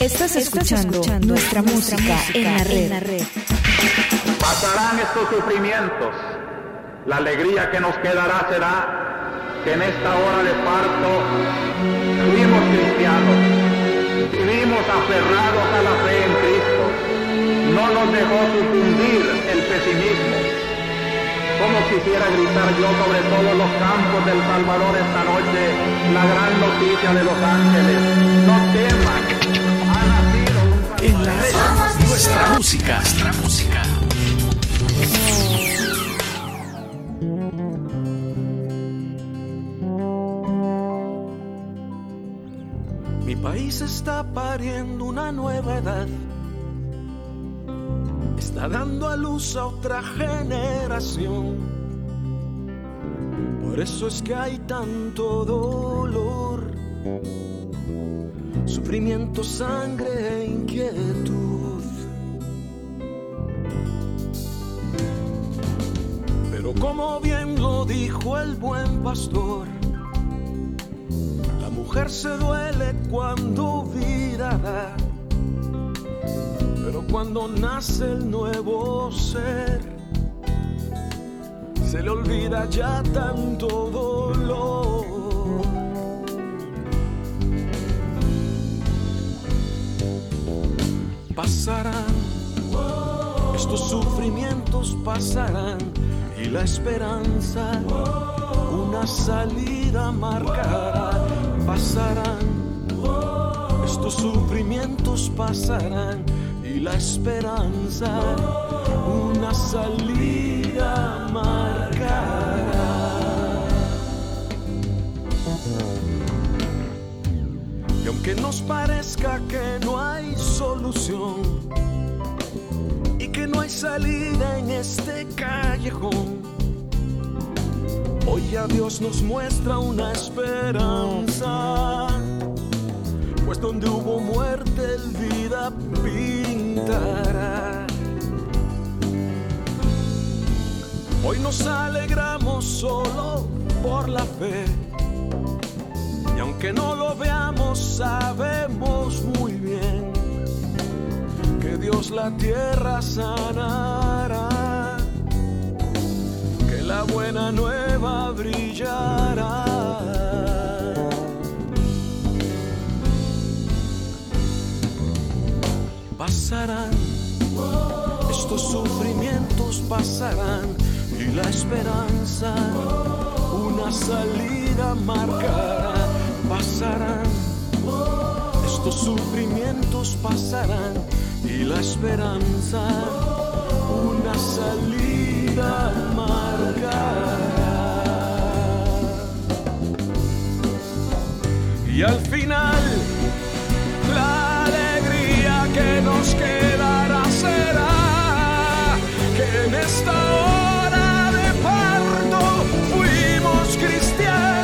Estás escuchando, nuestra, música, en, la red. Pasarán estos sufrimientos. La alegría que nos quedará será que en esta hora de parto fuimos cristianos, vivimos aferrados a la fe en Cristo. No nos dejó sucumbir el pesimismo. Como quisiera gritar yo sobre todos los campos del Salvador esta noche la gran noticia de los ángeles. No un En la red, nuestra música. Nuestra música. Mi país está pariendo una nueva edad. Está dando a luz a otra generación. Por eso es que hay tanto dolor, sufrimiento, sangre e inquietud. Pero como bien lo dijo el buen pastor, la mujer se duele cuando vida da, pero cuando nace el nuevo ser, se le olvida ya tanto dolor. Pasarán, estos sufrimientos pasarán y la esperanza una salida marcará. Pasarán, estos sufrimientos pasarán y la esperanza una salida Aunque nos parezca que no hay solución y que no hay salida en este callejón, hoy a Dios nos muestra una esperanza. Pues donde hubo muerte, el vida pintará. Hoy nos alegramos solo por la fe. Aunque no lo veamos, sabemos muy bien que Dios la tierra sanará, que la buena nueva brillará. Pasarán, estos sufrimientos pasarán y la esperanza una salida marcará. Pasarán, estos sufrimientos pasarán y la esperanza una salida marcará. Y al final, la alegría que nos quedará será que en esta hora de parto fuimos cristianos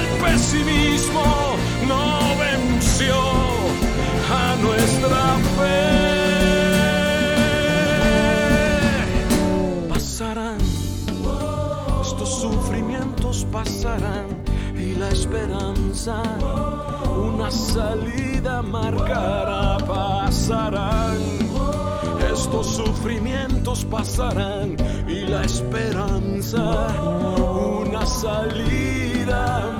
el pesimismo no venció a nuestra fe. Pasarán, estos sufrimientos pasarán y la esperanza una salida marcará. Pasarán, estos sufrimientos pasarán y la esperanza una salida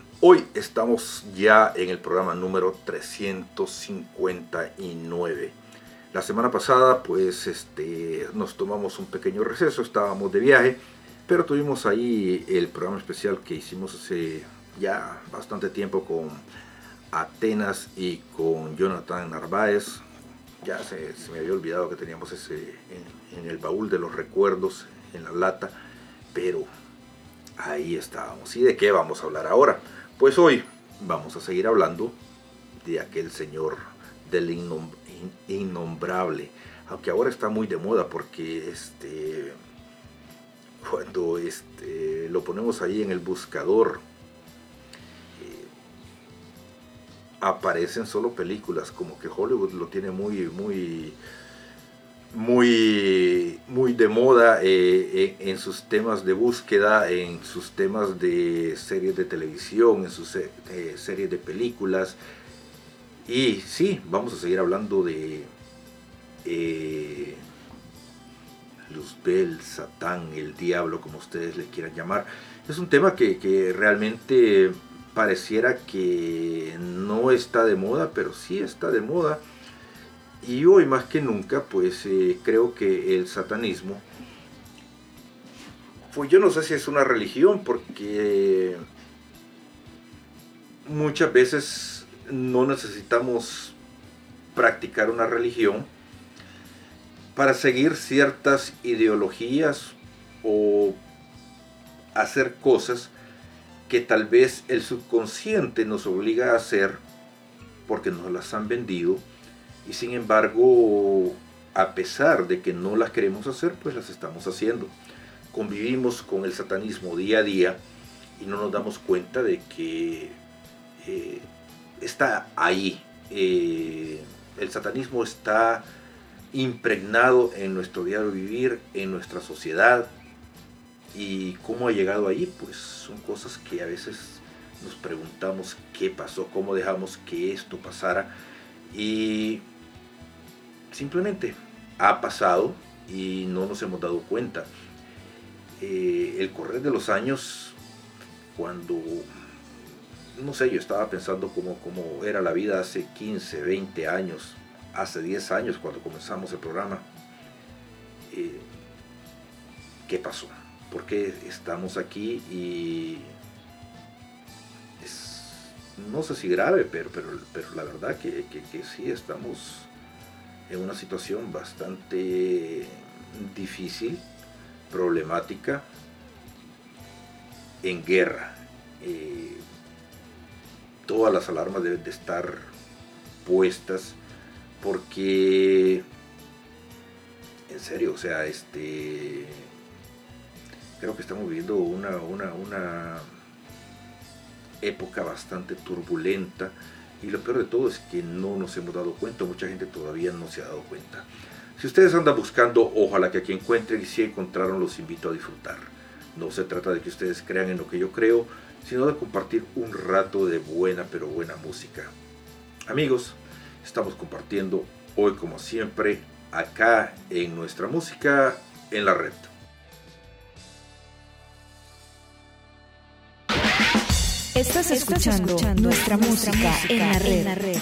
Hoy estamos ya en el programa número 359. La semana pasada pues este, nos tomamos un pequeño receso, estábamos de viaje, pero tuvimos ahí el programa especial que hicimos hace ya bastante tiempo con Atenas y con Jonathan Narváez. Ya se, me había olvidado que teníamos ese en, en el baúl de los recuerdos, en la lata, pero ahí estábamos. ¿Y de qué vamos a hablar ahora? Pues hoy vamos a seguir hablando de aquel señor del innombrable, aunque ahora está muy de moda porque este cuando este lo ponemos ahí en el buscador eh, aparecen solo películas como que Hollywood lo tiene muy muy muy, muy de moda eh, en, sus temas de búsqueda, en sus temas de series de televisión, en sus eh, series de películas. Y sí, vamos a seguir hablando de eh, Luzbel, Satán, el diablo, como ustedes le quieran llamar. Es un tema que, que realmente pareciera que no está de moda, pero sí está de moda y hoy más que nunca, pues eh, creo que el satanismo, pues yo no sé si es una religión, porque muchas veces no necesitamos practicar una religión para seguir ciertas ideologías o hacer cosas que tal vez el subconsciente nos obliga a hacer porque nos las han vendido y sin embargo, a pesar de que no las queremos hacer, pues las estamos haciendo. Convivimos con el satanismo día a día y no nos damos cuenta de que eh, está ahí. Eh, el satanismo está impregnado en nuestro diario vivir, en nuestra sociedad. Y cómo ha llegado ahí, pues son cosas que a veces nos preguntamos qué pasó, cómo dejamos que esto pasara. Y simplemente ha pasado y no nos hemos dado cuenta. Eh, el correr de los años, cuando, no sé, yo estaba pensando cómo, cómo era la vida hace 15, 20 años, hace 10 años cuando comenzamos el programa. Eh, ¿Qué pasó? ¿Por qué estamos aquí? Y no sé si grave, pero, pero, pero la verdad que, que sí estamos en una situación bastante difícil, problemática, en guerra. Eh, todas las alarmas deben de estar puestas porque en serio, o sea, este creo que estamos viviendo una, una, una época bastante turbulenta y lo peor de todo es que no nos hemos dado cuenta, mucha gente todavía no se ha dado cuenta. Si ustedes andan buscando, ojalá que aquí encuentren y si encontraron los invito a disfrutar. No se trata de que ustedes crean en lo que yo creo, sino de compartir un rato de buena pero buena música. Amigos, estamos compartiendo hoy como siempre acá en nuestra música en la red. Estás escuchando, nuestra, música, en la red.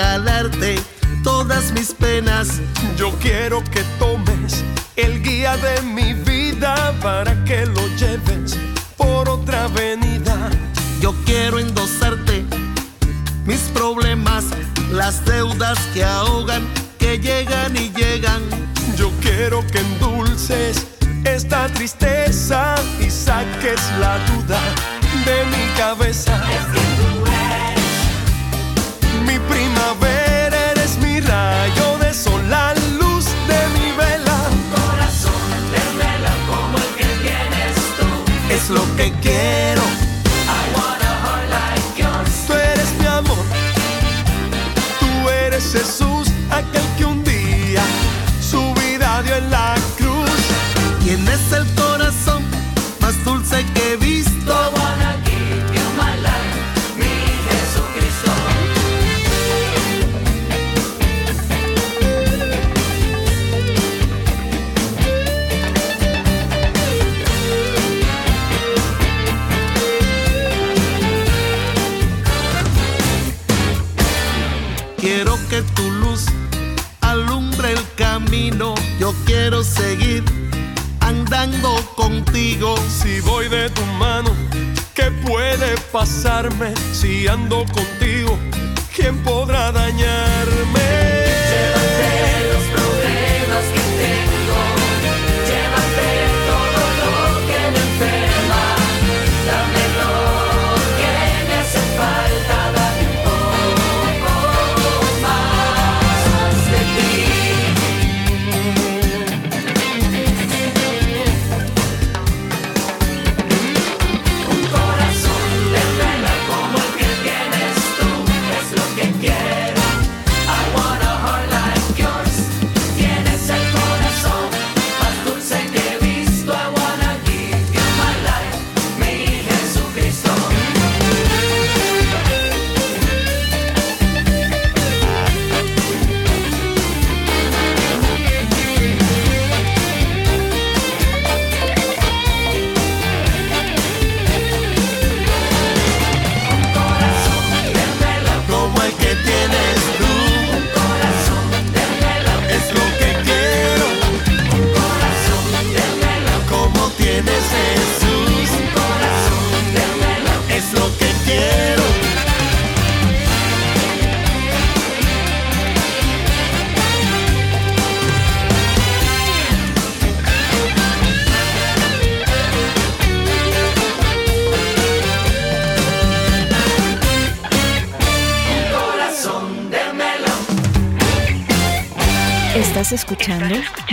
regalarte todas mis penas. Yo quiero que tomes el guía de mi vida para que lo lleves por otra avenida. Yo quiero endosarte mis problemas, las deudas que ahogan, que llegan y llegan. Yo quiero que endulces esta tristeza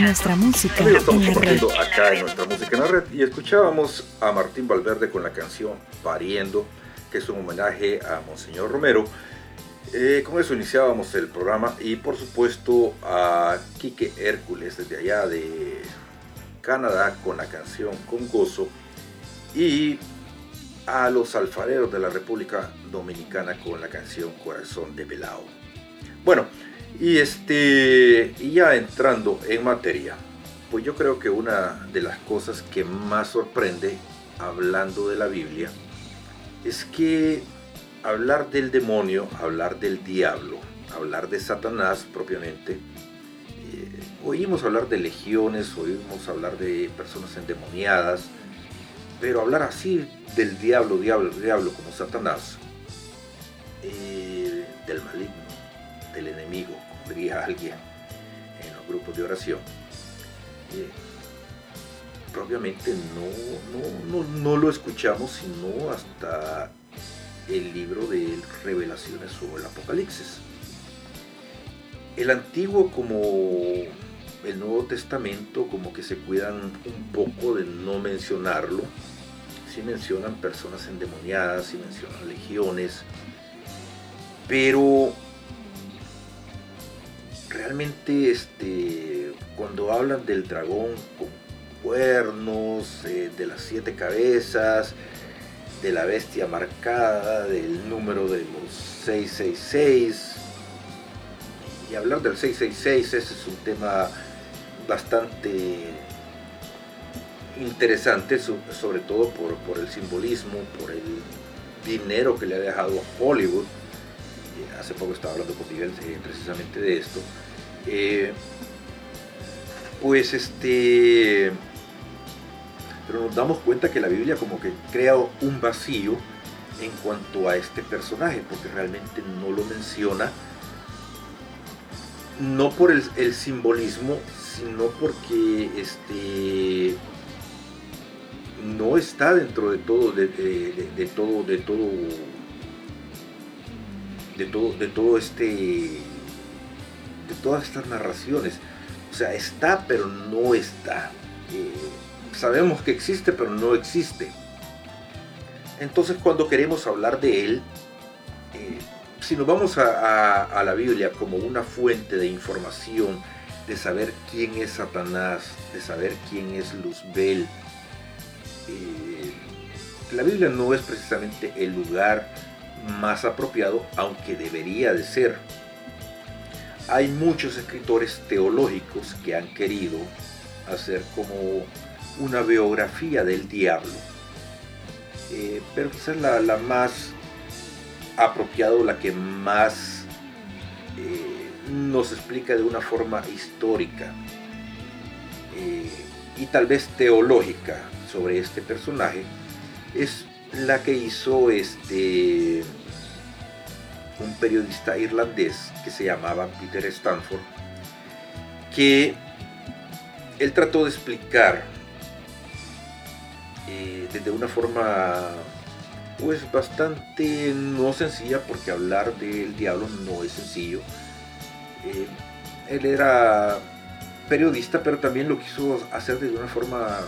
nuestra música en la red. acá en nuestra música en la red y escuchábamos a Martín Valverde con la canción Pariendo, que es un homenaje a Monseñor Romero. Eh, con eso iniciábamos el programa y por supuesto a Quique Hércules desde allá de Canadá con la canción Con Gozo y a los alfareros de la República Dominicana con la canción Corazón de Belao. Bueno, y este ya entrando en materia, pues yo creo que una de las cosas que más sorprende hablando de la Biblia es que hablar del demonio, hablar del diablo, hablar de Satanás propiamente, eh, oímos hablar de legiones, oímos hablar de personas endemoniadas, pero hablar así del diablo, diablo, diablo como Satanás, eh, del maligno, del enemigo, alguien en los grupos de oración, eh, propiamente no, no, no, no lo escuchamos sino hasta el libro de revelaciones sobre el Apocalipsis. El Antiguo como el Nuevo Testamento como que se cuidan un poco de no mencionarlo. Sí mencionan personas endemoniadas, sí mencionan legiones, pero realmente este, cuando hablan del dragón con cuernos, eh, de las siete cabezas, de la bestia marcada, del número de los 666, y hablar del 666, ese es un tema bastante interesante, so- sobre todo por, por el simbolismo, por el dinero que le ha dejado a Hollywood. Eh, Hace poco estaba hablando con Miguel eh, precisamente de esto. Eh, pues este. Pero nos damos cuenta que la Biblia como que crea un vacío en cuanto a este personaje, porque realmente no lo menciona no por el, simbolismo, sino porque este no está dentro de todo, de todo, de todo, de todo, de todo este, de todas estas narraciones. O sea, está, pero no está. Eh, sabemos que existe, pero no existe. Entonces, cuando queremos hablar de él, eh, si nos vamos a, la Biblia como una fuente de información, de saber quién es Satanás, de saber quién es Luzbel, eh, la Biblia no es precisamente el lugar más apropiado, aunque debería de ser. Hay muchos escritores teológicos que han querido hacer como una biografía del diablo, Eh, pero quizás la, la más apropiado, la que más eh, nos explica de una forma histórica eh, y tal vez teológica sobre este personaje es la que hizo este un periodista irlandés que se llamaba Peter Stanford, que él trató de explicar eh, desde una forma pues bastante no sencilla, porque hablar del diablo no es sencillo. Eh, él era periodista, pero también lo quiso hacer de una forma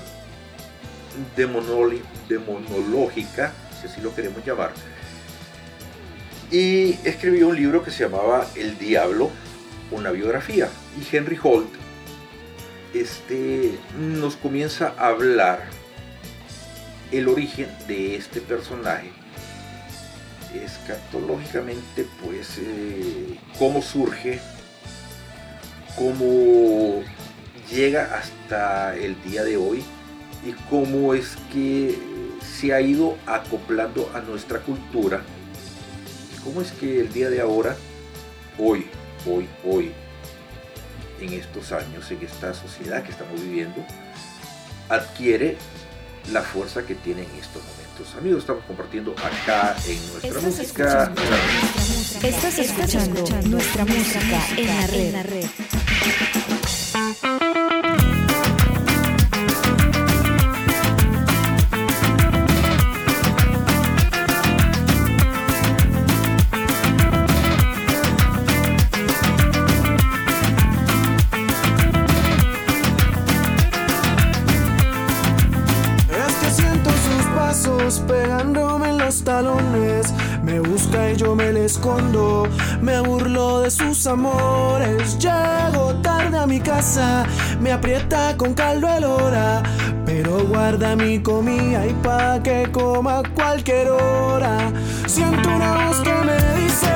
demonológica, si así lo queremos llamar. Y escribió un libro que se llamaba El Diablo, una biografía. Y Henry Holt este, nos comienza a hablar el origen de este personaje escatológicamente pues eh, cómo surge cómo llega hasta el día de hoy y cómo es que se ha ido acoplando a nuestra cultura cómo es que el día de ahora hoy hoy hoy en estos años en esta sociedad que estamos viviendo adquiere la fuerza que tiene en estos momentos. Amigos, estamos compartiendo acá en nuestra música. Estás escuchando nuestra música en la red. Amores. Llego tarde a mi casa. Me aprieta con caldo el hora. Pero guarda mi comida y pa' que coma cualquier hora. Siento una voz que me dice: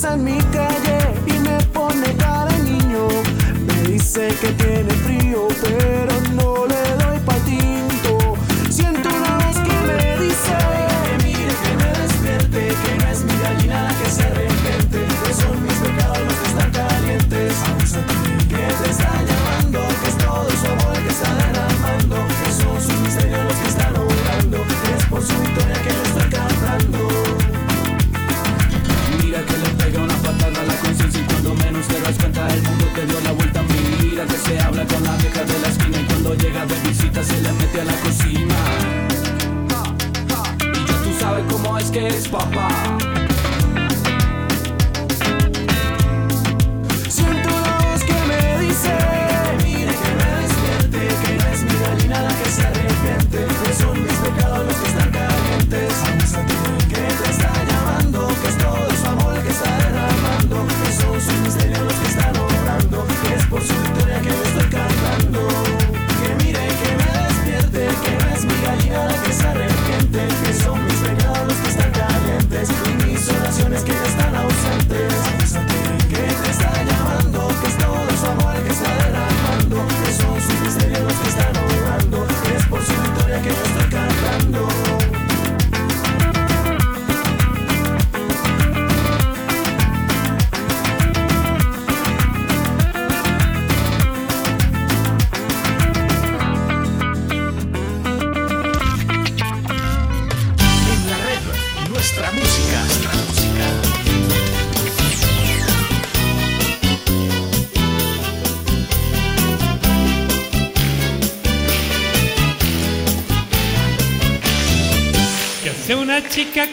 atraviesa en mi calle y me pone cara niño. Me dice que tiene frío, pero no cómo es que es papá.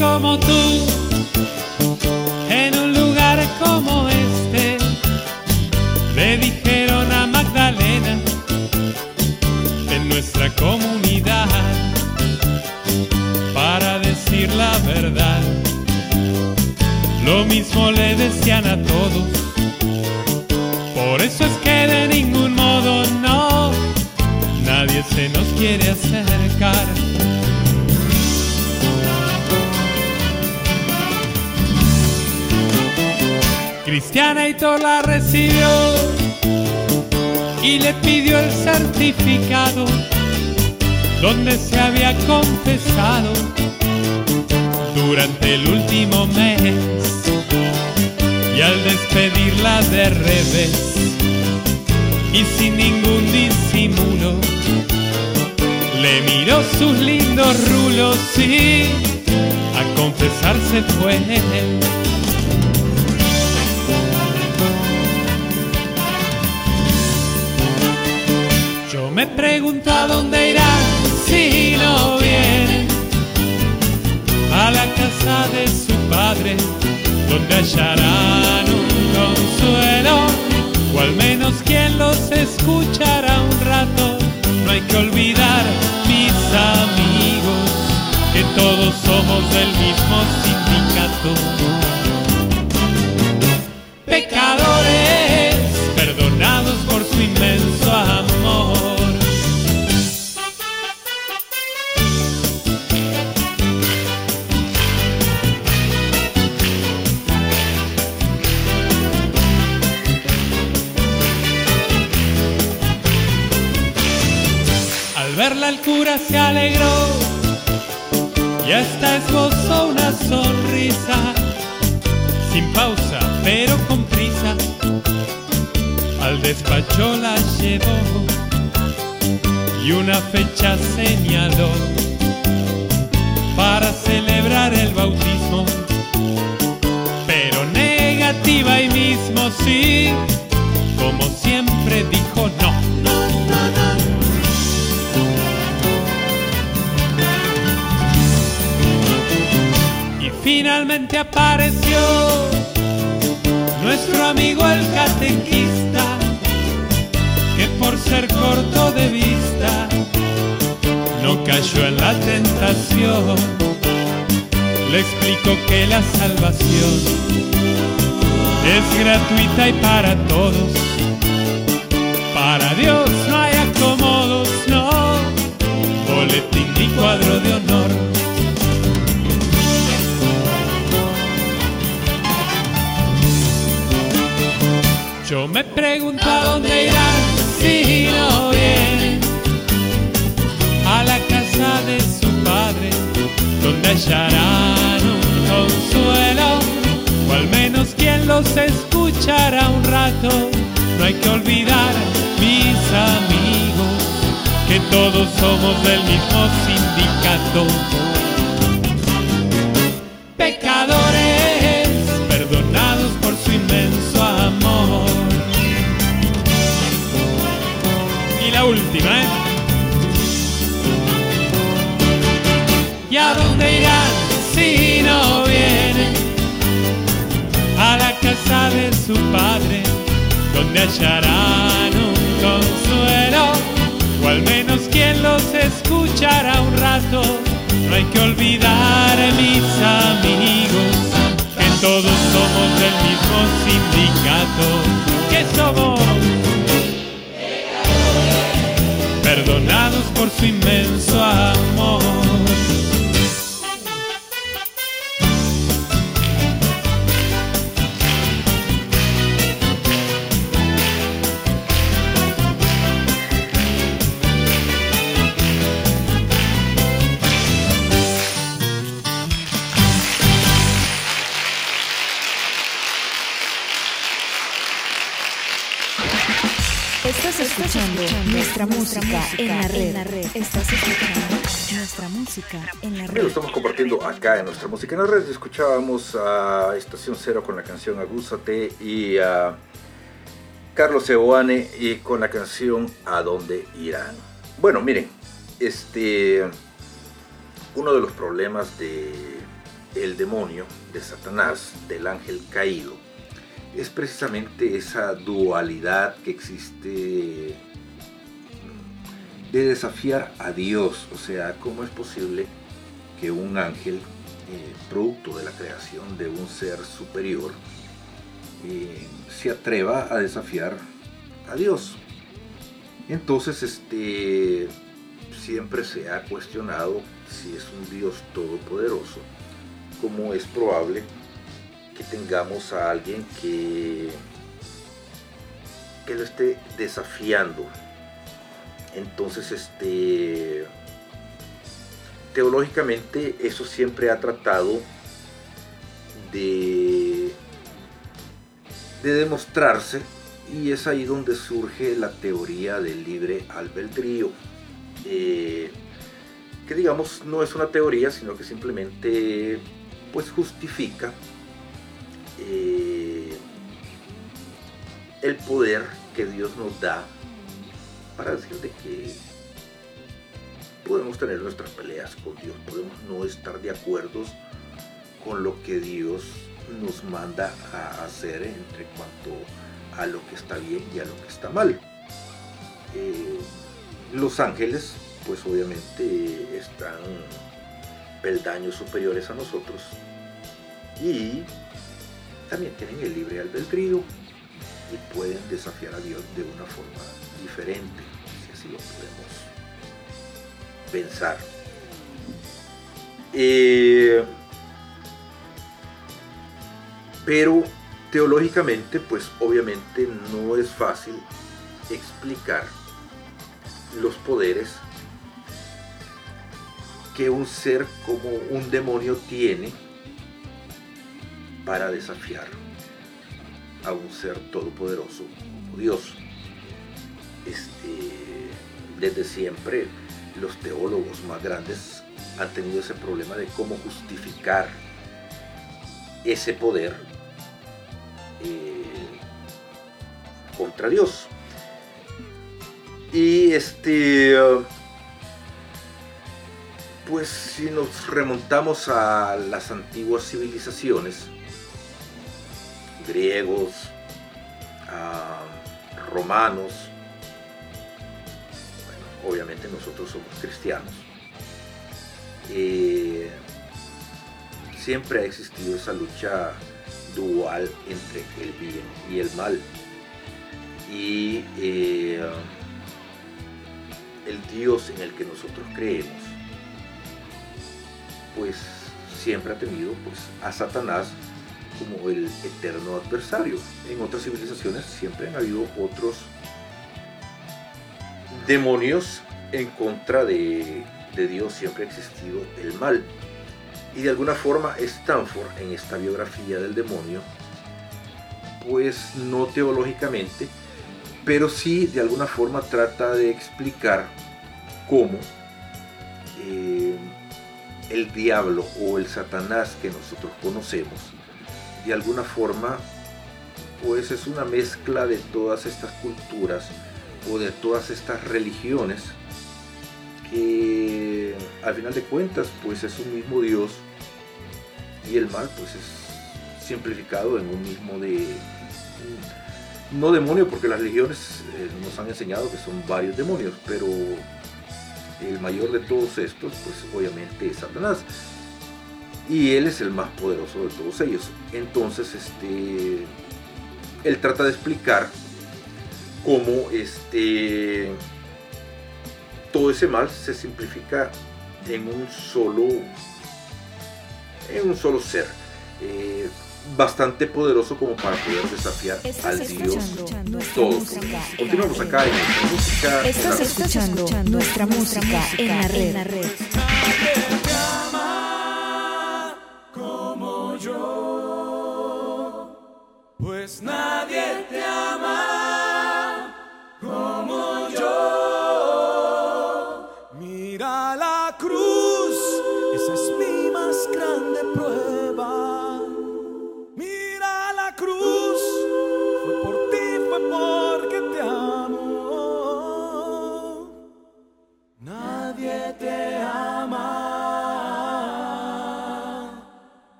Como tú negativa ahí mismo sí, como siempre dijo no. Y finalmente apareció nuestro amigo el catequista, que por ser corto de vista no cayó en la tentación. Le explicó que la salvación es gratuita y para todos. Para Dios no hay acomodos, no, boletín ni cuadro de honor. Yo me pregunto a dónde irán si no vienen a la casa de su padre, donde hallarán menos quien los escuchará un rato. No hay que olvidar, mis amigos, que todos somos del mismo sindicato. Pecadores, perdonados por su inmenso amor. Y la última, ¿eh? De su padre, donde hallarán un consuelo, o al menos quien los escuchará un rato. No hay que olvidar, mis amigos, que todos somos del mismo sindicato, que somos perdonados por su inmenso amor. Nuestra música en la red. Estás escuchando nuestra música en la red. estamos compartiendo acá en nuestra música en la red. Escuchábamos a Estación Cero con la canción Agúzate y a Carlos Eoane y con la canción A dónde irán. Bueno, miren, este uno de los problemas de el demonio, de Satanás, del ángel caído, es precisamente esa dualidad que existe de desafiar a Dios. O sea, ¿cómo es posible que un ángel eh, producto de la creación de un ser superior, eh, se atreva a desafiar a Dios. Entonces, este, siempre se ha cuestionado si es un Dios todopoderoso, como es probable que tengamos a alguien que, que lo esté desafiando. Entonces, este, teológicamente eso siempre ha tratado de, de demostrarse y es ahí donde surge la teoría del libre albedrío. Eh, que digamos no es una teoría, sino que simplemente pues justifica eh, el poder que Dios nos da para decir de que podemos tener nuestras peleas con Dios, podemos no estar de acuerdo con lo que Dios nos manda a hacer entre cuanto a lo que está bien y a lo que está mal. Eh, los ángeles, pues obviamente están peldaños superiores a nosotros y también tienen el libre albedrío y pueden desafiar a Dios de una forma diferente, lo podemos pensar. Eh, pero teológicamente, pues obviamente no es fácil explicar los poderes que un ser como un demonio tiene para desafiar a un ser todopoderoso como Dios. Este, desde siempre los teólogos más grandes han tenido ese problema de cómo justificar ese poder eh, contra Dios. Y este, pues si nos remontamos a las antiguas civilizaciones, griegos, a romanos, obviamente nosotros somos cristianos, siempre ha existido esa lucha dual entre el bien y el mal. Y eh, el Dios en el que nosotros creemos, pues siempre ha tenido pues, a Satanás como el eterno adversario. En otras civilizaciones siempre han habido otros demonios en contra de, Dios, siempre ha existido el mal. Y de alguna forma Stanford en esta biografía del demonio, pues no teológicamente, pero sí de alguna forma trata de explicar cómo eh, el diablo o el satanás que nosotros conocemos, de alguna forma, pues es una mezcla de todas estas culturas o de todas estas religiones que al final de cuentas pues es un mismo Dios y el mal pues es simplificado en un mismo de no demonio porque las religiones eh, nos han enseñado que son varios demonios pero el mayor de todos estos pues obviamente es Satanás. Y él es el más poderoso de todos ellos. Entonces este él trata de explicar cómo este todo ese mal se simplifica en un solo en un solo ser eh, bastante poderoso como para poder desafiar al Dios todo. Continuamos acá en nuestra música. Estás escuchando nuestra música en la red. como yo, pues nadie te ama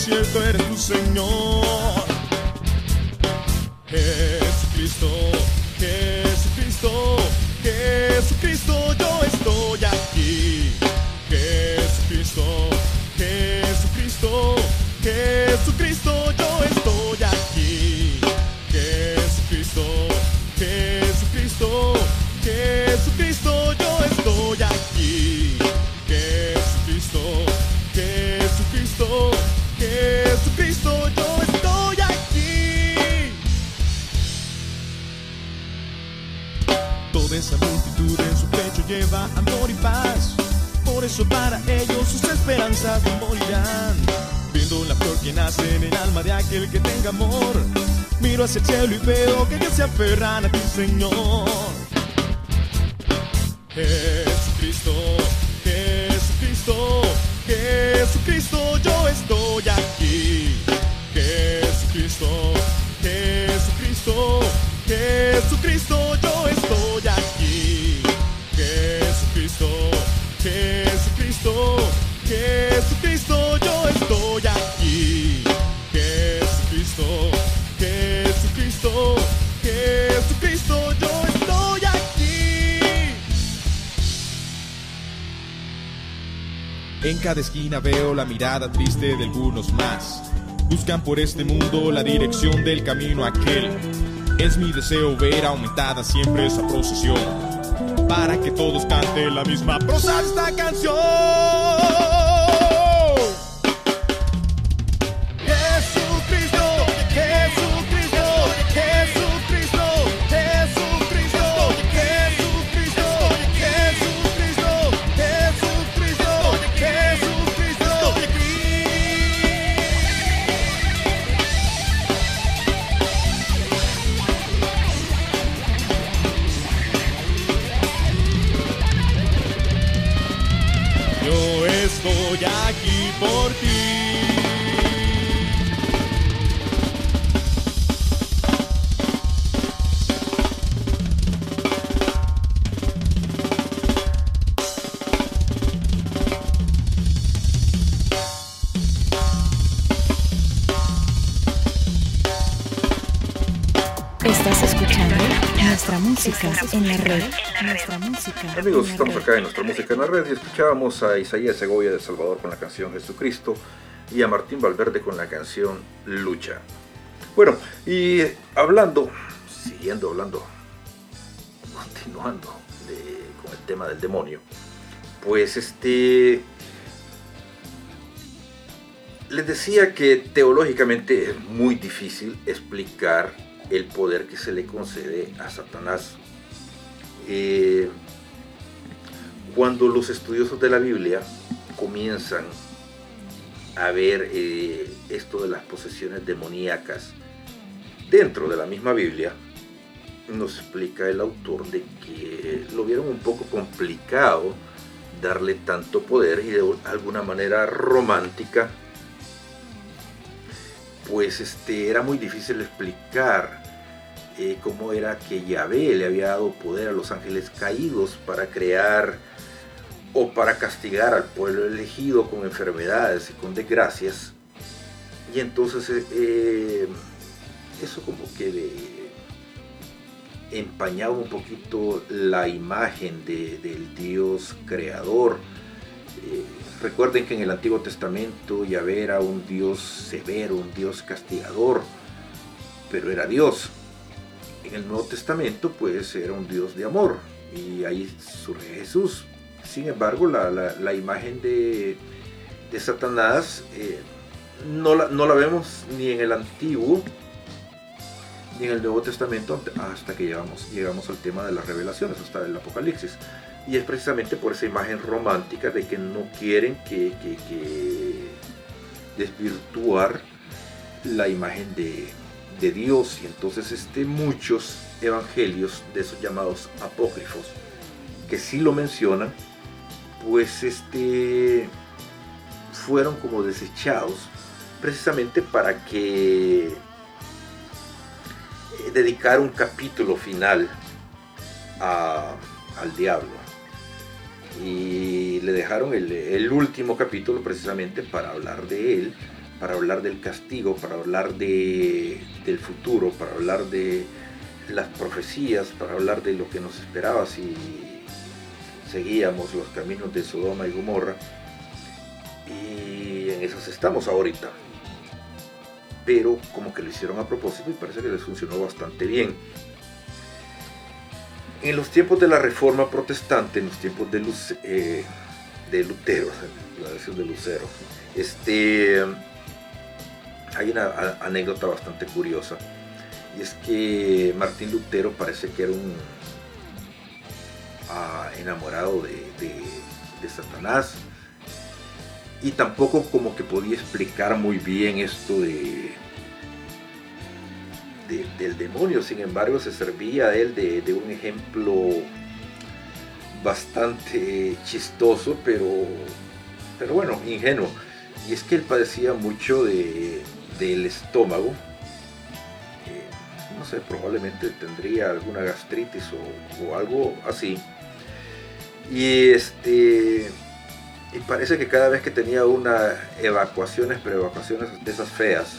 cierto eres tu Señor. En su pecho lleva amor y paz. Por eso para ellos sus esperanzas no morirán. Viendo la flor que nace en el alma de aquel que tenga amor. Miro hacia el cielo y veo que Dios se aferran a ti, Señor. Jesucristo, Jesucristo, Jesucristo, yo estoy aquí. Jesucristo, Jesucristo, Jesucristo, En cada esquina veo la mirada triste de algunos más. Buscan por este mundo la dirección del camino aquel. Es mi deseo ver aumentada siempre esa procesión. Para que todos canten la misma prosa esta canción. Música en la red. Nuestra música. Amigos, en la estamos acá en nuestra música en la red y escuchábamos a Isaías Segovia de Salvador con la canción Jesucristo y a Martín Valverde con la canción Lucha. Bueno, y hablando, siguiendo hablando, continuando de- con el tema del demonio, pues este... Les decía que teológicamente es muy difícil explicar el poder que se le concede a Satanás. Eh, cuando los estudiosos de la Biblia comienzan a ver eh, esto de las posesiones demoníacas dentro de la misma Biblia, nos explica el autor de que lo vieron un poco complicado darle tanto poder y de alguna manera romántica, pues este, era muy difícil explicar eh, cómo era que Yahvé le había dado poder a los ángeles caídos para crear o para castigar al pueblo elegido con enfermedades y con desgracias. Y entonces eh, eh, eso como que empañaba un poquito la imagen de- del Dios creador. Recuerden que en el Antiguo Testamento Yahvé era un Dios severo, un Dios castigador, pero era Dios. El Nuevo Testamento pues era un Dios de amor y ahí surge Jesús. Sin embargo, la, la- imagen de, Satanás eh, no, la, no la vemos ni en el Antiguo ni en el Nuevo Testamento hasta que llegamos, llegamos al tema de las revelaciones, hasta el Apocalipsis. Y es precisamente por esa imagen romántica de que no quieren que- que desvirtuar la imagen de, de Dios. Y entonces este, muchos evangelios de esos llamados apócrifos, que sí lo mencionan, pues este, fueron como desechados precisamente para que eh, dedicar un capítulo final a- al diablo. Y le dejaron el, el último capítulo precisamente para hablar de él, para hablar del castigo, para hablar de, del futuro, para hablar de las profecías, para hablar de lo que nos esperaba si seguíamos los caminos de Sodoma y Gomorra. Y en esas estamos ahorita. Pero como que lo hicieron a propósito y parece que les funcionó bastante bien. En los tiempos de la Reforma Protestante, en los tiempos de, Luce- eh, de Lutero, la versión de Lucero, este, hay una anécdota bastante curiosa. Y es que Martín Lutero parece que era un ah, enamorado de, Satanás. Y tampoco como que podía explicar muy bien esto de, de- del demonio. Sin embargo, se servía de él de, de un ejemplo bastante chistoso, pero, pero bueno, ingenuo. Y es que él padecía mucho de, del estómago. Eh, no sé, probablemente tendría alguna gastritis o, algo así. Y este. Y parece que cada vez que tenía una evacuaciones, pero evacuaciones de esas feas,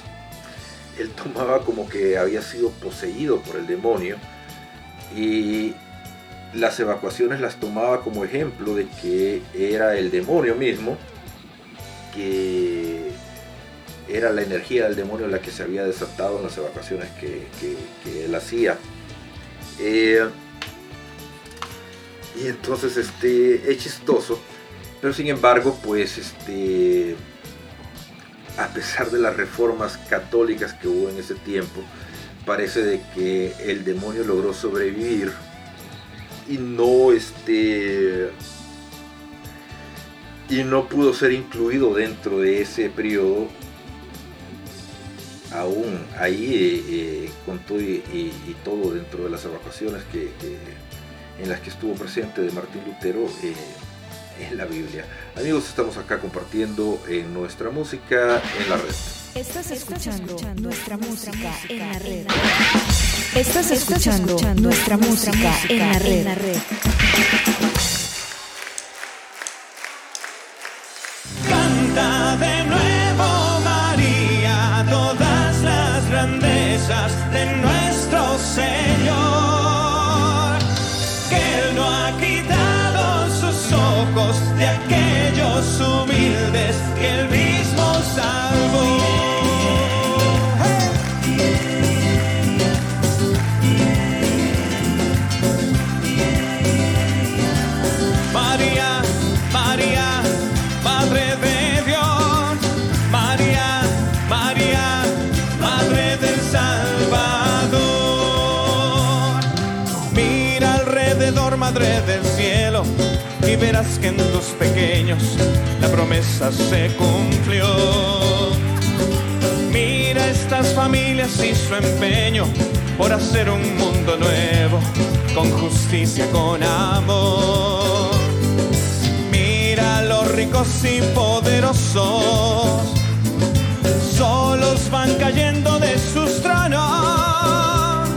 él tomaba como que había sido poseído por el demonio. Y las evacuaciones las tomaba como ejemplo de que era el demonio mismo, que era la energía del demonio la que se había desatado en las evacuaciones que, que- él hacía. Eh, y entonces este, es chistoso, pero sin embargo, pues este, a pesar de las reformas católicas que hubo en ese tiempo, parece de que el demonio logró sobrevivir y no este y no pudo ser incluido dentro de ese periodo aún ahí eh, eh, con todo y, y- y todo dentro de las evacuaciones que, que- en las que estuvo presente de Martín Lutero eh, en la Biblia. Amigos, estamos acá compartiendo en nuestra música en la red. Estás escuchando nuestra música en la red. Estás escuchando nuestra música en la red. Señor, que Él no ha quitado sus ojos de aquellos humildes que Él mismo salvó. Que en tus pequeños la promesa se cumplió. Mira estas familias y su empeño por hacer un mundo nuevo, con justicia, con amor. Mira los ricos y poderosos, solos van cayendo de sus tronos.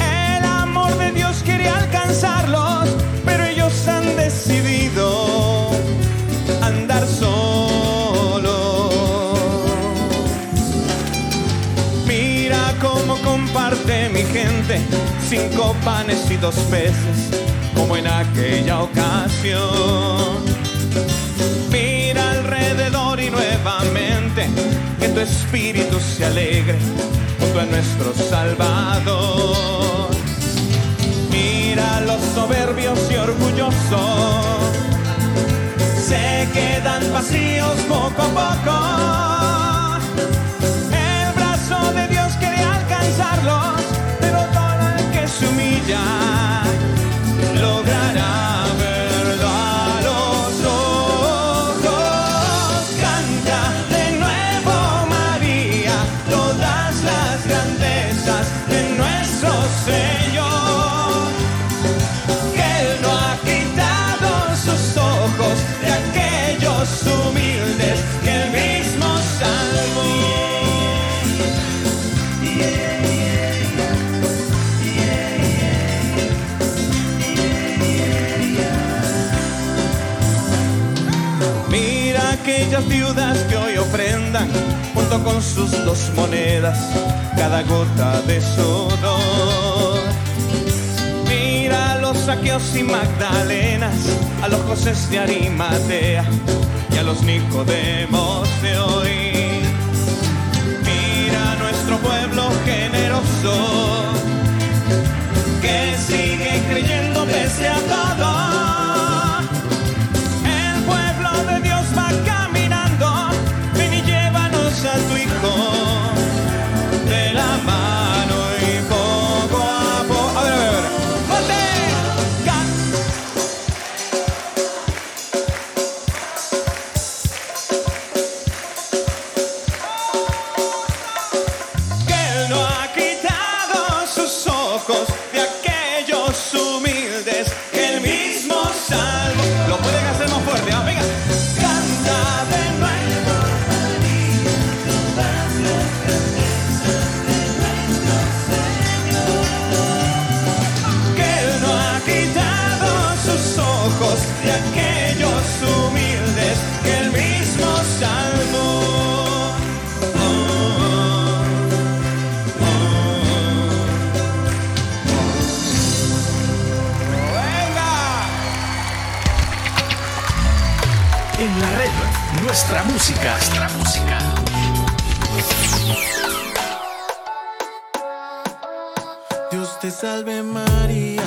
El amor de Dios quiere alcanzarlos, pero ellos han decidido Mira cómo comparte mi gente cinco panes y dos peces, como en aquella ocasión. Mira alrededor y nuevamente que tu espíritu se alegre junto a nuestro Salvador. Mira los soberbios y orgullosos se quedan vacíos poco a poco. Se viudas que hoy ofrendan junto con sus dos monedas cada gota de sudor. Mira a los saqueos y magdalenas, a los José de Arimatea y a los Nicodemos de hoy. Mira a nuestro pueblo generoso que sigue creyendo pese a todo. Te salve María,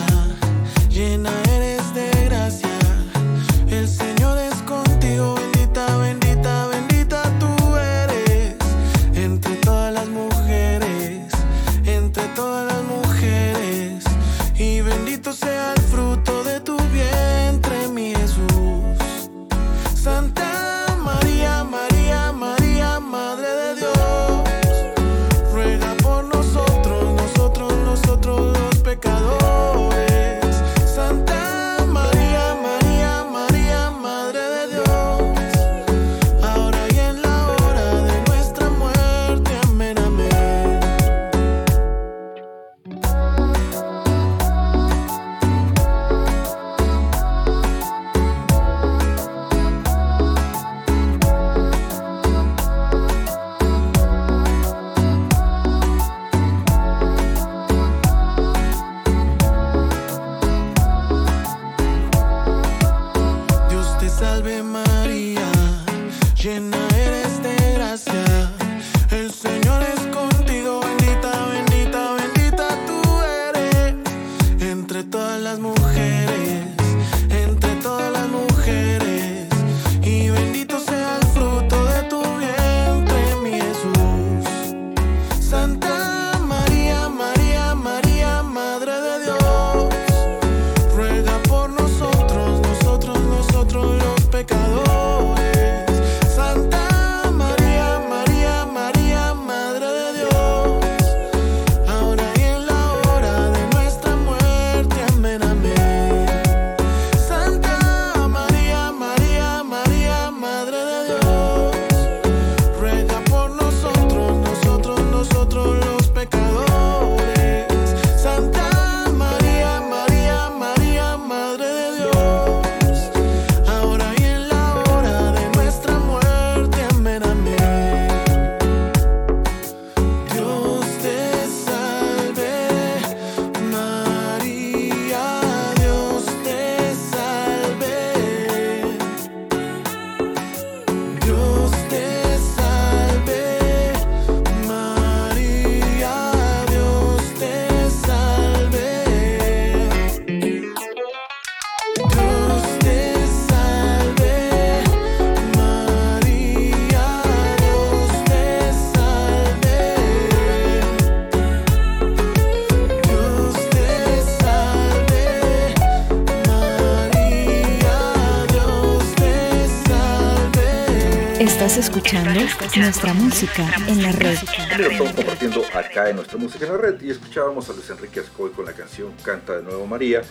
Escuchando nuestra música en la red. Lo estamos compartiendo acá en nuestra música en la red y escuchábamos a Luis Enrique Ascoy con la canción Canta de nuevo María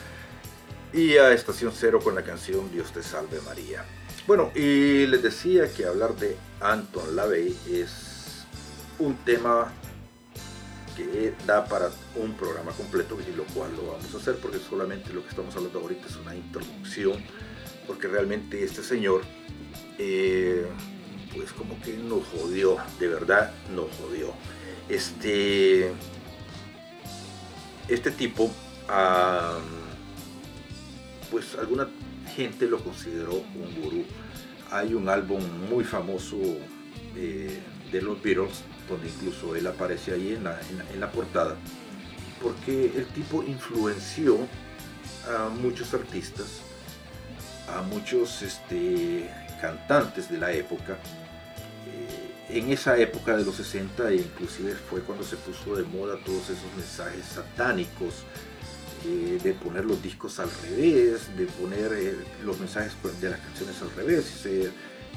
y a Estación Cero con la canción Dios te salve María. Bueno, y les decía que hablar de Anton LaVey es un tema que da para un programa completo y lo cual lo vamos a hacer porque solamente lo que estamos hablando ahorita es una introducción porque realmente este señor eh, pues como que nos jodió, de verdad nos jodió. Este, este tipo, pues alguna gente lo consideró un gurú. Hay un álbum muy famoso eh, de los Beatles, donde incluso él aparece ahí en la, en la- en la portada, porque el tipo influenció a muchos artistas, a muchos este, cantantes de la época. En esa época de los 60 e inclusive fue cuando se puso de moda todos esos mensajes satánicos, eh, de poner los discos al revés, de poner eh, los mensajes de las canciones al revés,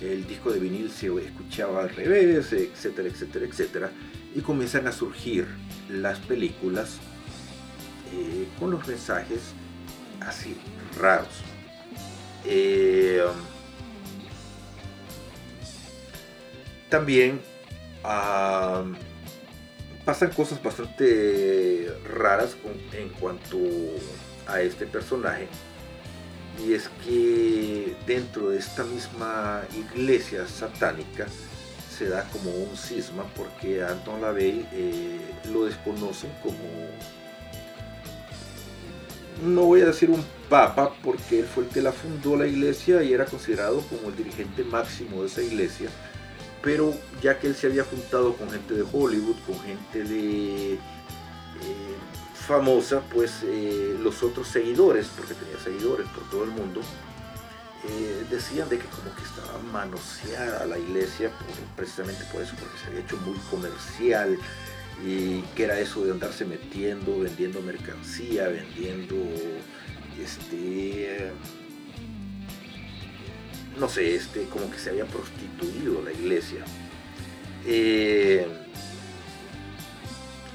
el disco de vinil se escuchaba al revés, etcétera, etcétera, etcétera. Y comienzan a surgir las películas eh, con los mensajes así raros. También ah, pasan cosas bastante raras en cuanto a este personaje. Y es que dentro de esta misma iglesia satánica se da como un cisma porque Anton LaVey eh, lo desconocen como no voy a decir un papa, porque él fue el que la fundó la iglesia y era considerado como el dirigente máximo de esa iglesia, pero ya que él se había juntado con gente de Hollywood, con gente de eh, famosa, pues eh, los otros seguidores, porque tenía seguidores por todo el mundo, eh, decían de que como que estaba manoseada la iglesia, precisamente por eso, porque se había hecho muy comercial, y que era eso de andarse metiendo, vendiendo mercancía, vendiendo, este, no sé, este, como que se había prostituido la iglesia. Eh,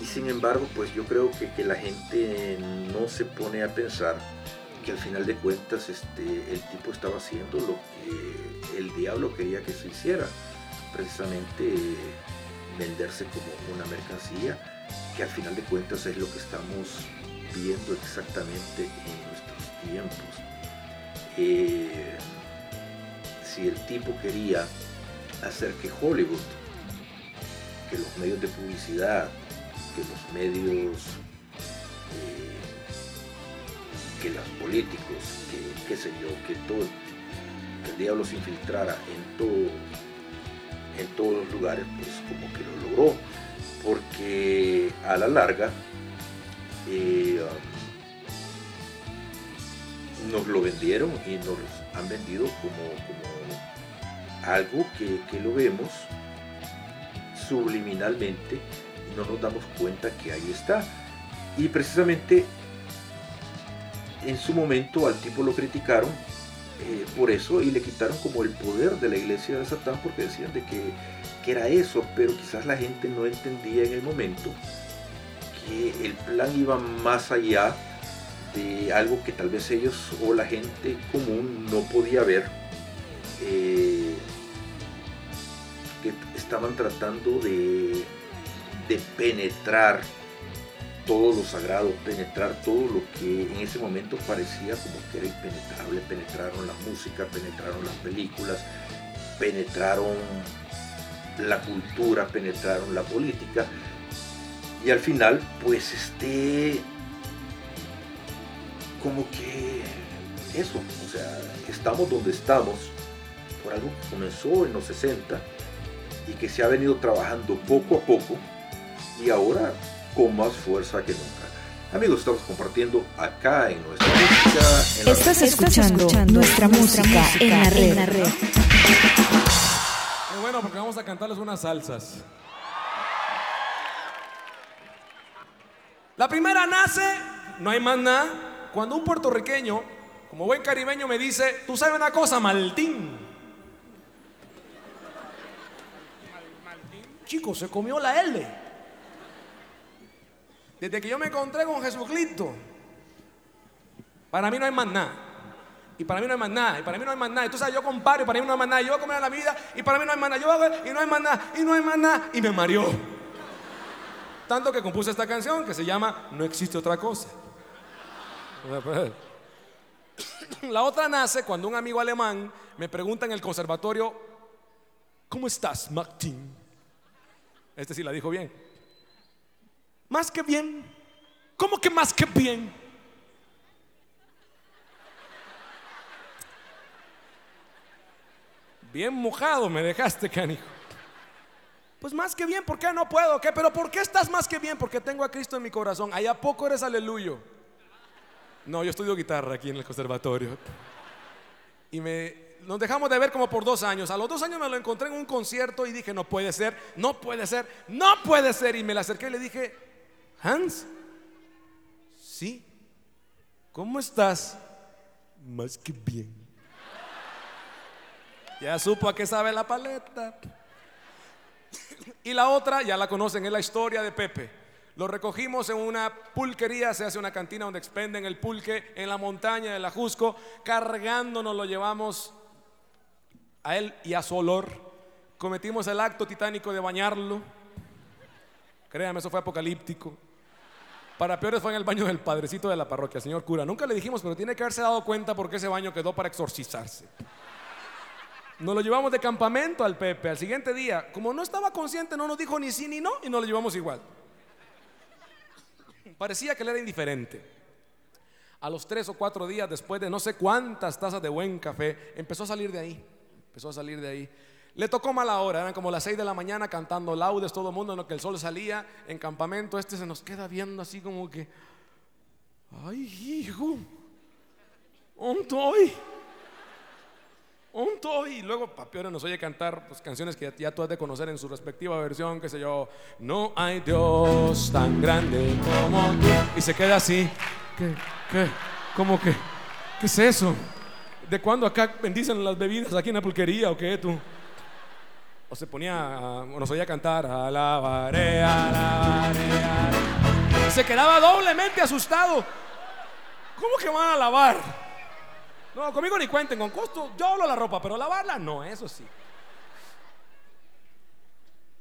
y sin embargo, pues yo creo que, que la gente no se pone a pensar que al final de cuentas este, el tipo estaba haciendo lo que el diablo quería que se hiciera, precisamente venderse como una mercancía, que al final de cuentas es lo que estamos viendo exactamente en nuestros tiempos. Eh, si el tipo quería hacer que Hollywood, que los medios de publicidad, que los medios, eh, que los políticos, que qué sé yo, que todo, que el diablo se infiltrara en todo, en todos los lugares, pues como que lo logró, porque a la larga eh, um, nos lo vendieron y nos han vendido como, algo que, lo vemos subliminalmente y no nos damos cuenta que ahí está. Y precisamente en su momento al tipo lo criticaron eh, por eso y le quitaron como el poder de la iglesia de Satán porque decían de que era eso, pero quizás la gente no entendía en el momento que el plan iba más allá de algo que tal vez ellos o la gente común no podía ver. eh, que estaban tratando de, de penetrar todo lo sagrado, penetrar todo lo que en ese momento parecía como que era impenetrable. Penetraron la música, penetraron las películas, penetraron la cultura, penetraron la política. Y al final, pues este, como que eso, o sea, estamos donde estamos por algo que comenzó en los 60 y que se ha venido trabajando poco a poco y ahora con más fuerza que nunca. Amigos, estamos compartiendo acá en nuestra música. En la Estás red. escuchando nuestra música en la red. Qué bueno, porque vamos a cantarles unas salsas. La primera nace, no hay más nada, cuando un puertorriqueño, como buen caribeño, me dice, tú sabes una cosa, Maltín. Chico, se comió la L. Desde que yo me encontré con Jesucristo, para mí no hay más nada. Y para mí no hay más nada, y para mí no hay más nada. Y tú sabes, yo comparo para mí no hay más nada. Yo voy a comer la vida y para mí no hay más nada. Yo hago y no hay más nada, y no hay más nada. Y me mareó. Tanto que compuse esta canción que se llama No existe otra cosa. La otra nace cuando un amigo alemán me pregunta en el conservatorio, ¿cómo estás, Martín? Este sí la dijo bien. Más que bien. ¿Cómo que más que bien? Bien mojado me dejaste, canijo. Pues más que bien, ¿por qué no puedo? ¿Qué? Pero ¿por qué estás más que bien? Porque tengo a Cristo en mi corazón. Allá poco eres aleluyo. No, yo estudio guitarra aquí en el conservatorio. Y me, nos dejamos de ver como por dos años. A los dos años me lo encontré en un concierto y dije, no puede ser, no puede ser, no puede ser. Y me le acerqué y le dije, Hans, sí, ¿cómo estás? Más que bien. Ya supo a qué sabe la paleta. Y la otra, ya la conocen, es la historia de Pepe. Lo recogimos en una pulquería, se hace una cantina donde expenden el pulque en la montaña de la Jusco, cargándonos lo llevamos a él y a su olor. Cometimos el acto titánico de bañarlo. Créame, eso fue apocalíptico. Para peores fue en el baño del padrecito de la parroquia, señor cura. Nunca le dijimos, pero tiene que haberse dado cuenta porque ese baño quedó para exorcizarse. Nos lo llevamos de campamento al Pepe. Al siguiente día, como no estaba consciente, no nos dijo ni sí ni no y nos lo llevamos igual. Parecía que él era indiferente. A los tres o cuatro días después de no sé cuántas tazas de buen café, empezó a salir de ahí. Empezó a salir de ahí. Le tocó mala hora, eran como las seis de la mañana cantando laudes, todo el mundo en lo que el sol salía en campamento. Este se nos queda viendo así como que, ay, hijo, ¿dónde? ¿Dónde estoy? Y luego Papiora nos oye cantar pues, canciones que ya tú has de conocer en su respectiva versión, qué sé yo. No hay Dios tan grande como. Y se queda así. ¿Qué? ¿Qué? ¿Cómo que? ¿Qué es eso? ¿De cuándo acá bendicen las bebidas aquí en la pulquería o qué tú? O se ponía, o nos oía cantar, alabaré, alabaré, alabaré. Se quedaba doblemente asustado. ¿Cómo que van a lavar? No, conmigo ni cuenten, con costo yo hablo la ropa, pero lavarla no, eso sí.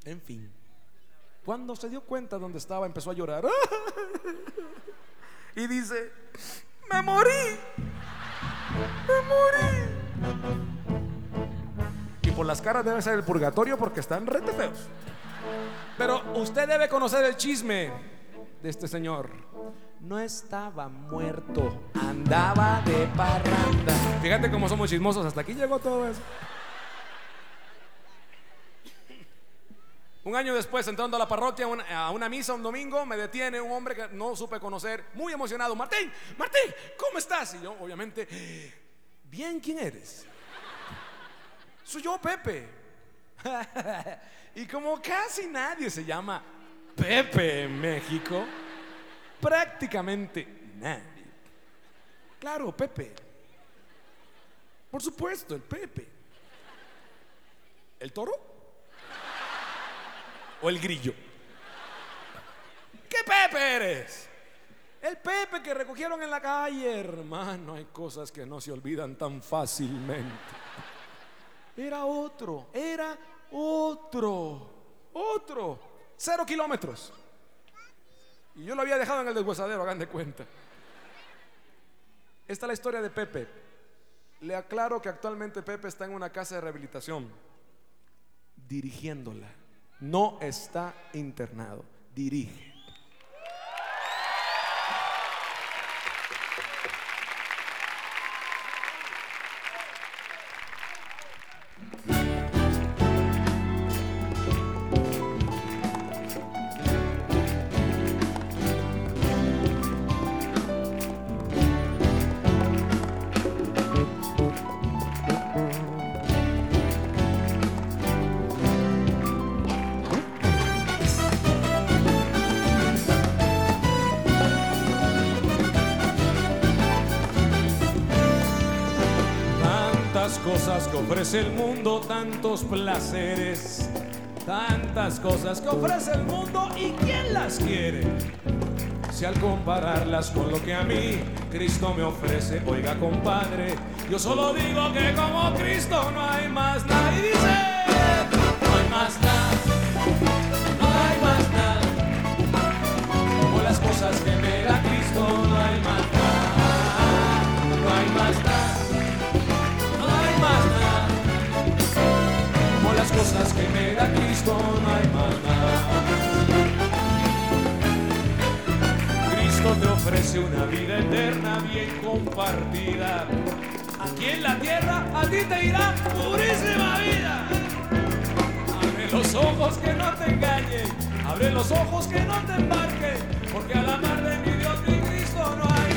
En fin, cuando se dio cuenta dónde estaba, empezó a llorar. Y dice, me morí, me morí. Y por las caras debe ser el purgatorio porque están rete feos. Pero usted debe conocer el chisme de este señor. No estaba muerto, andaba de parranda. Fíjate cómo somos chismosos, hasta aquí llegó todo eso. Un año después, entrando a la parroquia, a una misa un domingo, me detiene un hombre que no supe conocer, muy emocionado. Martín, Martín, ¿cómo estás? Y yo, obviamente, bien, ¿quién eres? Soy yo, Pepe. y como casi nadie se llama Pepe en México, prácticamente nadie. Claro, Pepe. Por supuesto, el Pepe. ¿El toro? ¿O el grillo? ¿Qué Pepe eres? El Pepe que recogieron en la calle, hermano. Hay cosas que no se olvidan tan fácilmente. Era otro, era otro, otro. Cero kilómetros. Y yo lo había dejado en el deshuesadero, hagan de cuenta. Esta es la historia de Pepe. Le aclaro que actualmente Pepe está en una casa de rehabilitación, dirigiéndola. No está internado, dirige. Tantos placeres, tantas cosas que ofrece el mundo y quién las quiere. Si al compararlas con lo que a mí Cristo me ofrece, oiga compadre, yo solo digo que como Cristo no hay más nada. Y dice, no hay más nada, Ofrece una vida eterna bien compartida. Aquí en la tierra a ti te irá purísima vida. Abre los ojos que no te engañen, abre los ojos que no te embarquen, porque a la mar de mi Dios mi Cristo no hay.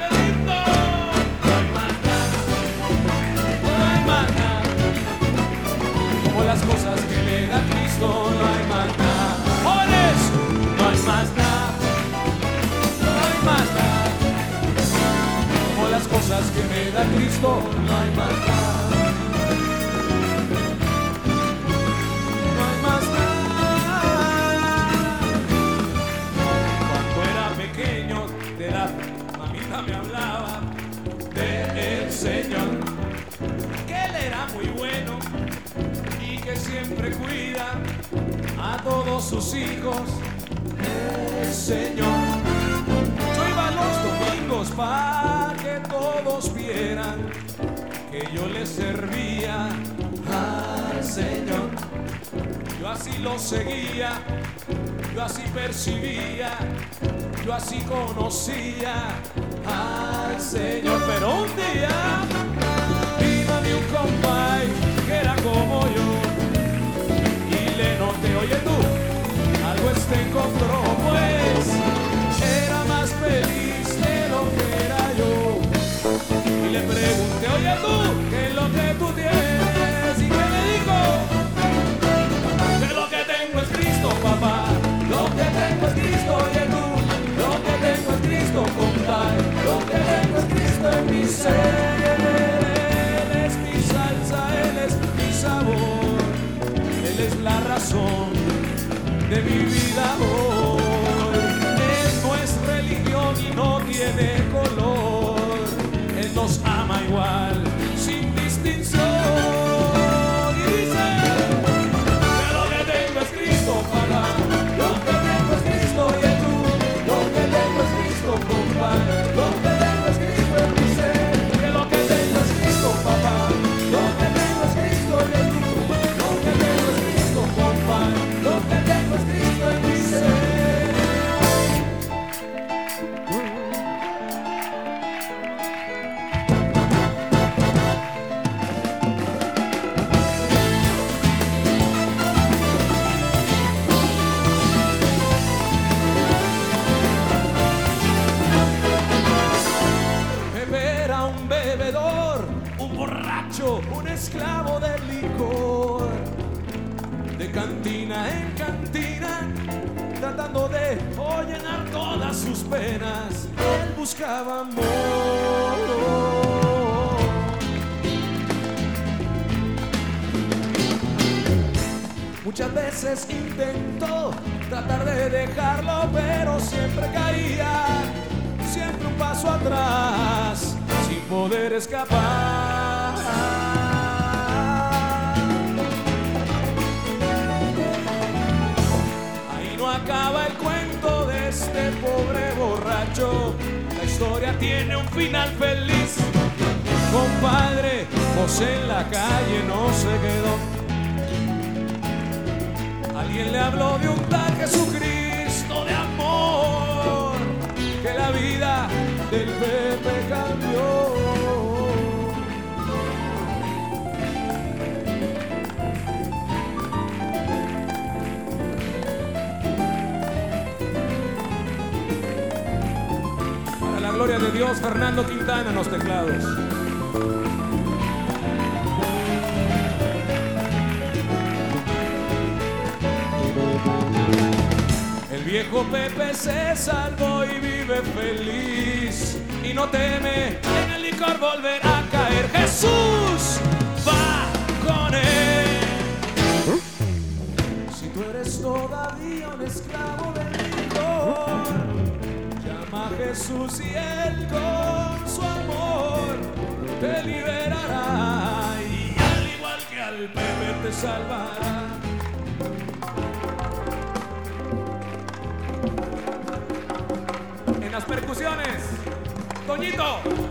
Bendito. No hay. No hay. Como las cosas que me da Cristo, no hay más que me da Cristo, no hay más nada. No hay más nada. Cuando era pequeño, de la mamita me hablaba de el Señor, que Él era muy bueno y que siempre cuida a todos sus hijos. El Señor, los domingos para que todos vieran que yo le servía al Señor. Yo así lo seguía, yo así percibía, yo así conocía al Señor. Pero un día vino a un compay que era como yo y le noté, oye tú, algo este encontró pues. Lo que tengo es Cristo, papá. Lo que tengo es Cristo, y el mundo. Lo que tengo es Cristo, con tal. Lo que tengo es Cristo en mi ser. Él es mi salsa, Él es mi sabor. Él es la razón de mi vida. hoy. Él no es religión y no tiene color. Él nos ama igual. él buscaba amor. Muchas veces intentó tratar de dejarlo, pero siempre caía, siempre un paso atrás, sin poder escapar. La historia tiene un final feliz. Compadre, José en la calle no se quedó. Alguien le habló de un tal Jesucristo de amor, que la vida del Pepe cambió. de Dios, Fernando Quintana en los teclados. El viejo Pepe se salvó y vive feliz y no teme en el licor volver a caer. Jesús va con él. Si tú eres todavía un esclavo Jesús y Él con su amor te liberará y al igual que al bebé te salvará. En las percusiones, Toñito.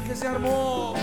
Que se armó.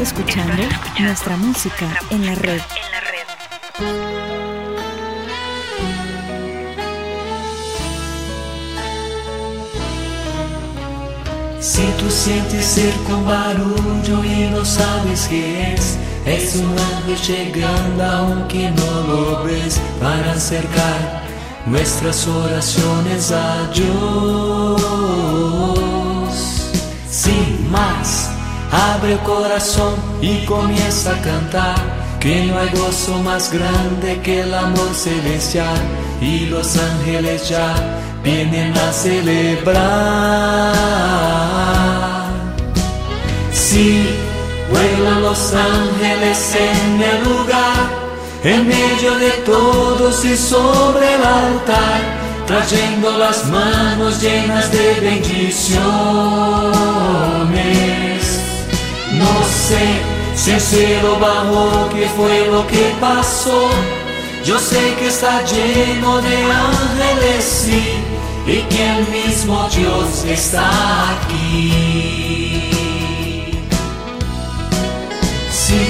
Escuchando nuestra música en la red. Si tú sientes cerca un barullo y no sabes qué es, es un ángel llegando aunque no lo ves para acercar nuestras oraciones a Dios. Sin más, abre el corazón y comienza a cantar. Que no hay gozo más grande que el amor celestial y los ángeles ya vienen a celebrar. Sí, vuelan los ángeles en el lugar, en medio de todos y sobre el altar, trayendo las manos llenas de bendiciones. No sé si el cielo bajó, qué fue lo que pasó. Yo sé que está lleno de ángeles, sí, y que el mismo Dios está aquí. Sí,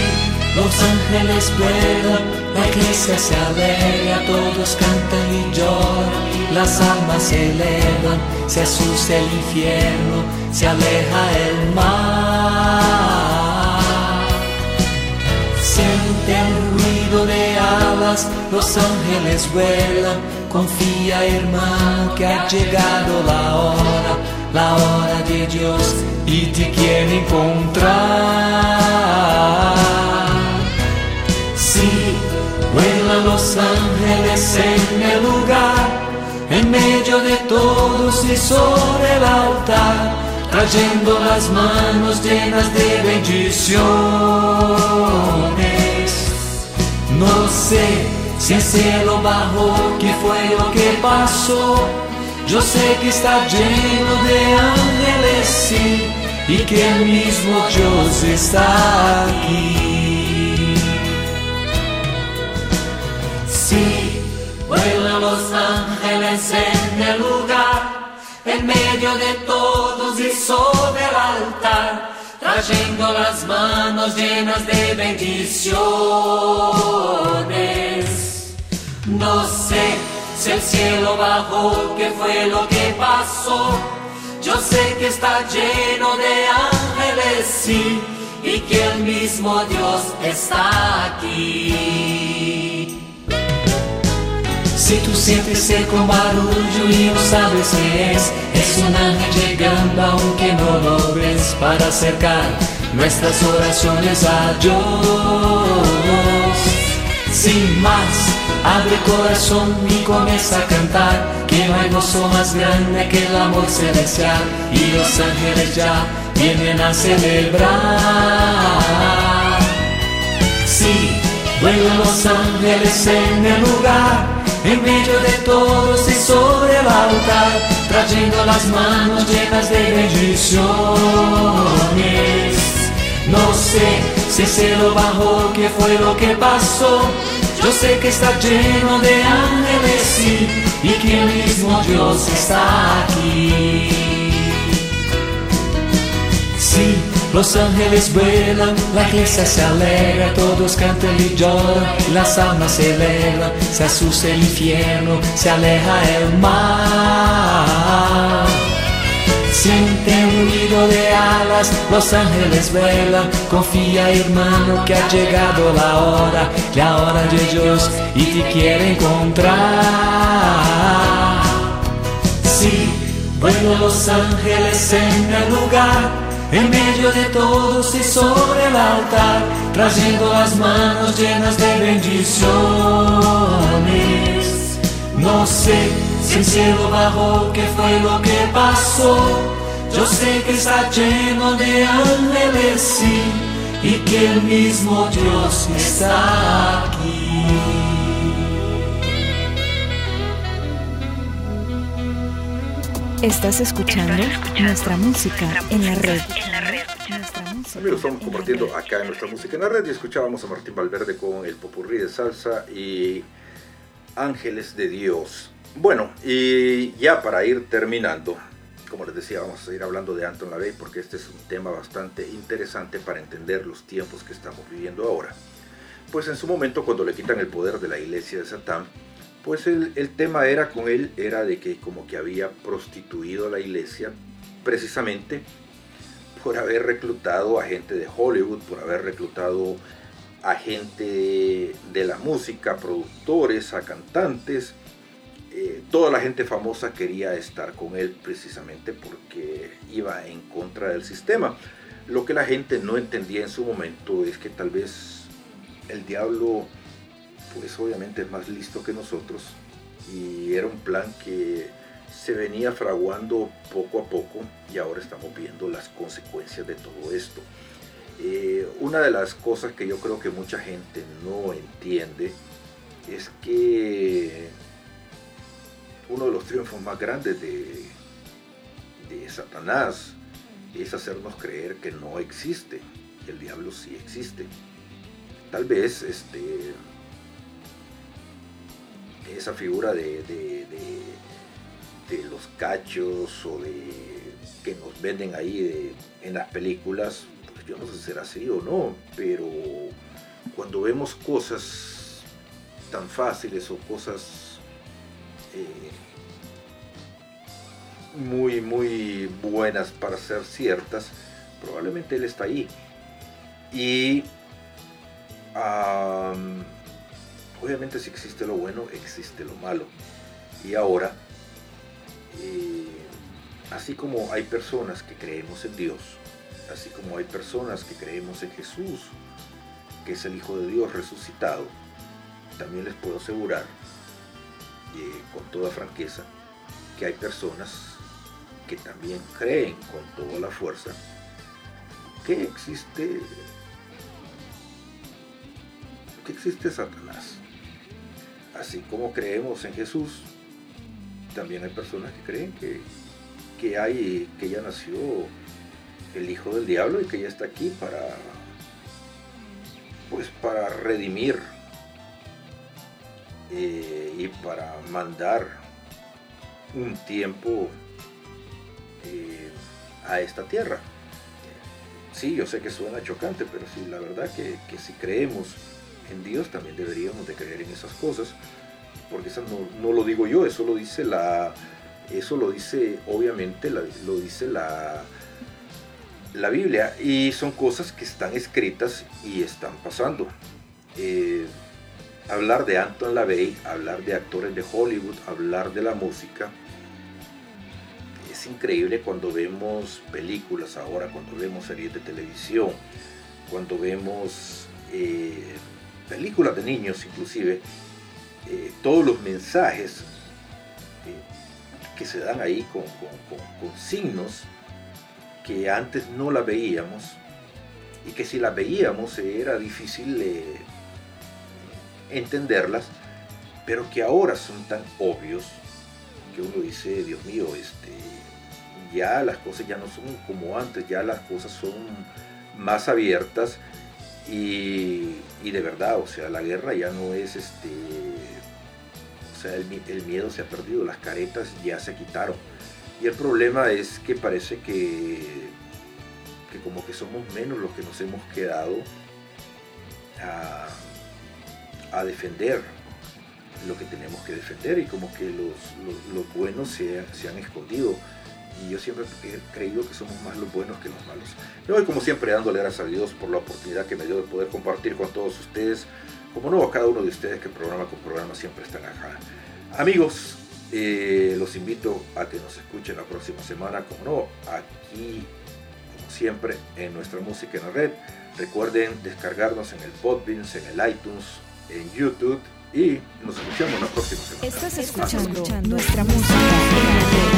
los ángeles vuelan, la iglesia se alegra, todos cantan y lloran, las almas se elevan, se asusta el infierno, se aleja el mar. Siente el ruido de alas, los ángeles vuelan, confía hermano que ha llegado la hora, la hora de Dios y te quiere encontrar. Sí, vuelan los ángeles en el lugar, en medio de todos y sobre el altar, trayendo las manos llenas de bendiciones. No sé si el cielo bajó, qué fue lo que pasó. Yo sé que está lleno de ángeles, sí, y que el mismo Dios está aquí. Sí, vuelan los ángeles en el lugar, en medio de todos y sobre el altar, trayendo las manos llenas de bendiciones. No sé si el cielo bajó, qué fue lo que pasó. Yo sé que está lleno de ángeles, sí, y que el mismo Dios está aquí. Si tú sientes un barullo y no sabes qué es, es un ángel llegando aunque no lo ves para acercar nuestras oraciones a Dios. Sin más, abre corazón y comienza a cantar, que no hay gozo más grande que el amor celestial y los ángeles ya vienen a celebrar. Sí, vuelan los ángeles en el lugar, en medio de todos y sobre el altar, trayendo las manos llenas de bendiciones. No sé si el cielo bajó, qué fue lo que pasó. Yo sé que está lleno de ángeles, sí, y que el mismo Dios está aquí. Los ángeles vuelan, la iglesia se alegra, todos cantan y lloran, las almas se elevan, se asusta el infierno, se aleja el mar. Siente un ruido de alas, los ángeles vuelan. Confía, hermano, que ha llegado la hora, la hora de Dios y te quiere encontrar. Sí, vuelan los ángeles en el lugar, en medio de todos y sobre el altar, trayendo las manos llenas de bendiciones. No sé si el cielo bajó, qué fue lo que pasó. Yo sé que está lleno de ángeles, sí, y que el mismo Dios está aquí. Estás escuchando nuestra música en la red. Amigos, estamos compartiendo acá en nuestra música en la red y escuchábamos a Martín Valverde con el popurrí de salsa y Ángeles de Dios. Bueno, y ya para ir terminando, como les decía, vamos a seguir hablando de Anton LaVey porque este es un tema bastante interesante para entender los tiempos que estamos viviendo ahora. Pues en su momento, cuando le quitan el poder de la iglesia de Satán, pues el, tema era con él, era de que como que había prostituido a la iglesia precisamente por haber reclutado a gente de Hollywood, por haber reclutado a gente de la música, productores, a cantantes. Eh, toda la gente famosa quería estar con él precisamente porque iba en contra del sistema. Lo que la gente no entendía en su momento es que tal vez el diablo, pues obviamente es más listo que nosotros y era un plan que se venía fraguando poco a poco y ahora estamos viendo las consecuencias de todo esto. Eh, una de las cosas que yo creo que mucha gente no entiende es que uno de los triunfos más grandes de, de Satanás es hacernos creer que no existe, que el diablo sí existe. Tal vez este, esa figura de, de, de, los cachos o de que nos venden ahí en las películas, pues yo no sé si será así o no, pero cuando vemos cosas tan fáciles o cosas eh, muy, muy buenas para ser ciertas, probablemente él está ahí. Y obviamente si existe lo bueno, existe lo malo. Y ahora, eh, así como hay personas que creemos en Dios, así como hay personas que creemos en Jesús, que es el Hijo de Dios resucitado, también les puedo asegurar, eh, con toda franqueza, que hay personas que también creen con toda la fuerza que existe que existe Satanás. Así como creemos en Jesús, también hay personas que creen que, que hay que ya nació el hijo del diablo y que ya está aquí para pues para redimir eh, y para mandar un tiempo eh, a esta tierra. Sí, yo sé que suena chocante, pero sí, la verdad que, que si creemos en Dios también deberíamos de creer en esas cosas, porque eso no, no lo digo yo, eso lo dice la, eso lo dice obviamente, la- lo dice la, la Biblia, y son cosas que están escritas y están pasando. Eh, hablar de Anton LaVey, hablar de actores de Hollywood, hablar de la música, es increíble cuando vemos películas ahora, cuando vemos series de televisión, cuando vemos eh, películas de niños inclusive, eh, todos los mensajes eh, que se dan ahí con, signos que antes no las veíamos y que si las veíamos era difícil eh, entenderlas, pero que ahora son tan obvios que uno dice, Dios mío, este, ya las cosas ya no son como antes, ya las cosas son más abiertas y, de verdad, o sea, la guerra ya no es este, o sea, el, mi- el miedo se ha perdido, las caretas ya se quitaron. Y el problema es que parece que, que como que somos menos los que nos hemos quedado a, a defender lo que tenemos que defender y como que los, los, los buenos se, se han escondido. Y yo siempre he creído que somos más los buenos que los malos. Y hoy, como siempre, dándole gracias a Dios por la oportunidad que me dio de poder compartir con todos ustedes, como no a cada uno de ustedes que programa con programa siempre están acá. Amigos, eh, los invito a que nos escuchen la próxima semana, como no, aquí, como siempre, en nuestra música en la red. Recuerden descargarnos en el Podbean, en el iTunes, en YouTube y nos escuchamos la próxima semana. Estás escuchando nuestra música en la red.